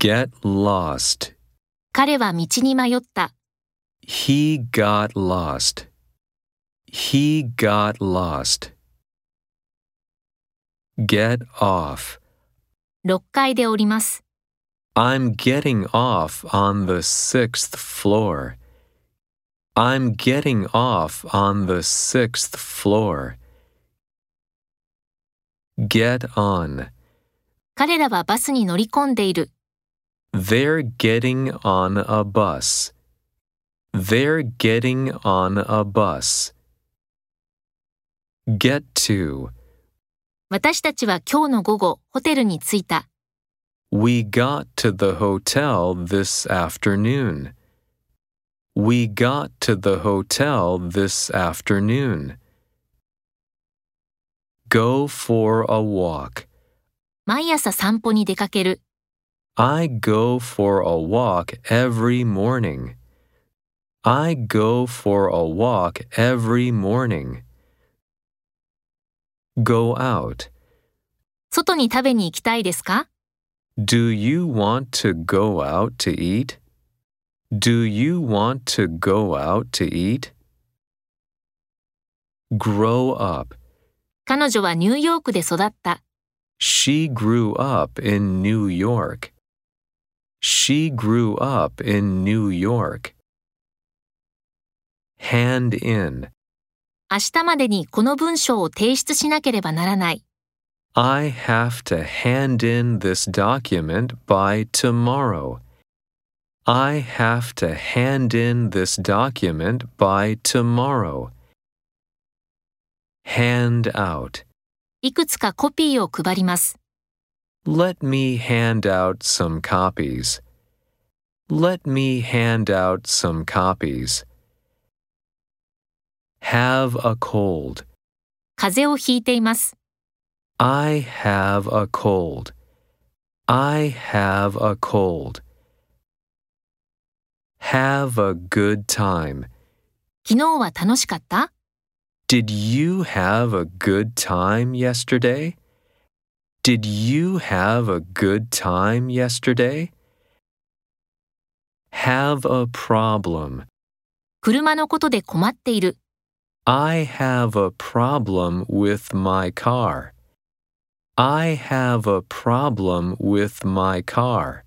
Get lost. 彼は道に迷った。He got lost. He got lost. Get off. 6階で降ります。I'm getting off on the sixth floor. I'm getting off on the sixth floor. Get on. 彼らはバスに乗り込んでいる。They're getting on a bus. They're getting on a bus. Get to. 私たちは今日の午後、ホテルに着いた。 We got to the hotel this afternoon. We got to the hotel this afternoon. Go for a walk. 毎朝散歩に出かける。 I go for a walk every morning. I go for a walk every morning. Go out. 外に食べに行きたいですか Do you want to go out to eat? Do you want to go out to eat? Grow up. 彼女はニューヨークで育った。 She grew up in New York. She grew up in New York. Hand in. 明日までにこの文章を提出しなければならない。 I have to hand in this document by tomorrow. I have to hand in this document by tomorrow. Hand out. いくつかコピーを配ります。 Let me hand out some copies. Let me hand out some copies. Have a cold. 風邪をひいています。 I have a cold. I have a cold. Have a good time. 昨日は楽しかった Did you have a good time yesterday? Did you have a good time yesterday? Have a problem. 車のことで困っている。 I have a problem with my car. I have a problem with my car.